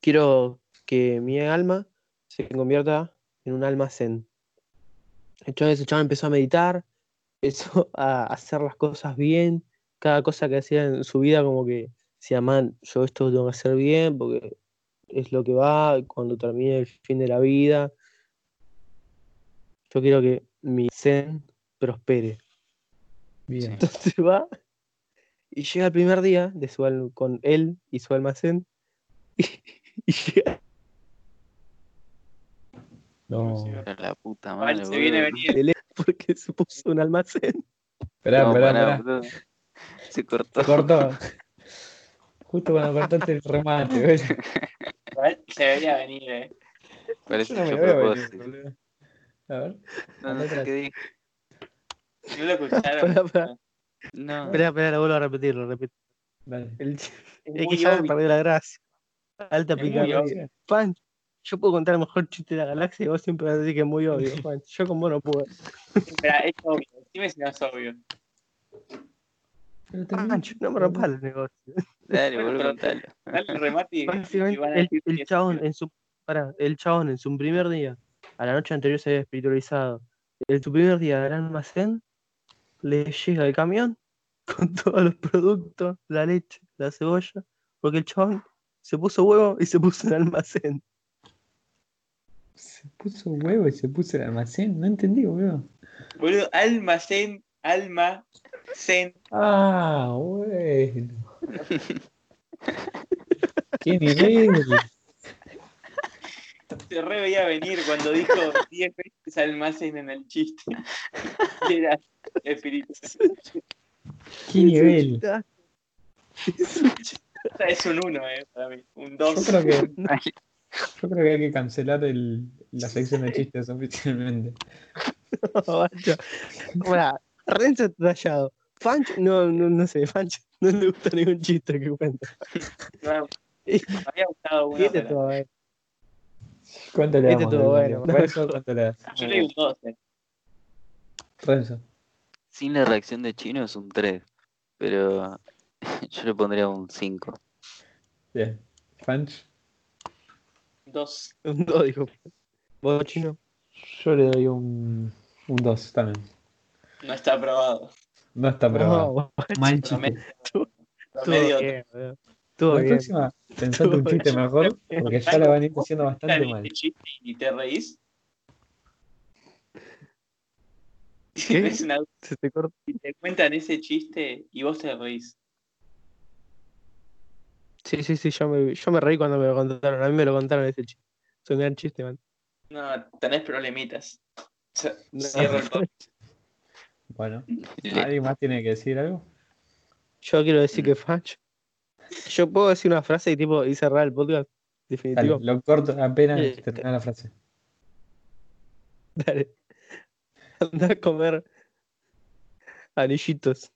Quiero que mi alma se convierta en un alma zen. Entonces el chaval empezó a meditar, empezó a hacer las cosas bien. Cada cosa que hacía en su vida como que decía, man, yo esto lo tengo que hacer bien porque es lo que va cuando termine el fin de la vida. Yo quiero que mi zen prospere. Bien. Entonces [laughs] va y llega el primer día de su al- con él y su almacén [laughs] y, y llega No. La puta madre. se viene a [laughs] venir. porque se puso un almacén. Esperá, No, esperá, pará, esperá. [laughs] Se cortó. Se cortó. Justo cuando cortaste el remate, güey. Se veía venir, eh. Parece Yo no me veo venir. A ver. No, no sé qué dije. ¿No lo escucharon? Pará, pará. No. Espera, espera, lo vuelvo a repetir, lo repito. Dale. El, [laughs] Es es que ya me perdió la gracia. Alta obvio. Pan, yo puedo contar el mejor chiste de la galaxia y vos siempre vas a decir que es muy obvio, [laughs] Pan. Yo con vos no puedo. Espera, es obvio. Dime si no es obvio. Pancho, no me rompas el negocio. [laughs] Dale, boludo. Dale el remate y, [laughs] y Básicamente, van a el, el chabón en su pará, el chabón en su primer día, a la noche anterior se había espiritualizado. En su primer día del almacén, le llega el camión [laughs] con todos los productos, la leche, la cebolla, porque el chabón se puso huevo y se puso en el almacén. Se puso huevo y se puso el almacén. No entendí, boludo. Boludo, almacén, alma, zen. Ah, bueno. Qué nivel. Se re veía venir cuando dijo 10 veces almacén en el chiste. Era espíritu. Qué nivel. Es un 1, eh, para mí. Un Yo 2. creo que, [laughs] yo creo que hay que cancelar el, la sección de chistes oficialmente. [laughs] Pancho. Pará, Renzo rayado. Pancho, no, no, no sé, Pancho [laughs] no le gusta ningún chiste que cuenta. Me había gustado uno. Este pero- todo bien. ¿Cuánto le Este damos? Mario? bueno. Renzo, [laughs] ¿cuánto le das? Yo le digo un 2. eh. Renzo. Sin la reacción de Chino es un 3, pero [laughs] yo le pondría un 5. Bien. Fanch. 2. Un dos, dijo. ¿Vos, chino? Yo le doy un, un 2 también. No está aprobado. No está probado. No, [laughs] Mal promedio bien, La bien. próxima, pensate un chiste mejor, porque ya la van a ir haciendo bastante ¿Viste mal. y te reís? [laughs] ¿Qué? Una- Se te corta. te cuentan ese chiste y vos te reís. Sí, sí, sí, yo me, yo me reí cuando me lo contaron. A mí me lo contaron ese chiste. Es un gran chiste, man. No, tenés problemitas. Cierro el podcast. Bueno, ¿alguien más tiene que decir algo? Yo quiero decir que Fanch. Yo puedo decir una frase y tipo y cerrar el podcast. Dale, Definitivo. lo corto apenas Eh, termina la frase. [laughs] Dale. Anda a comer anillitos.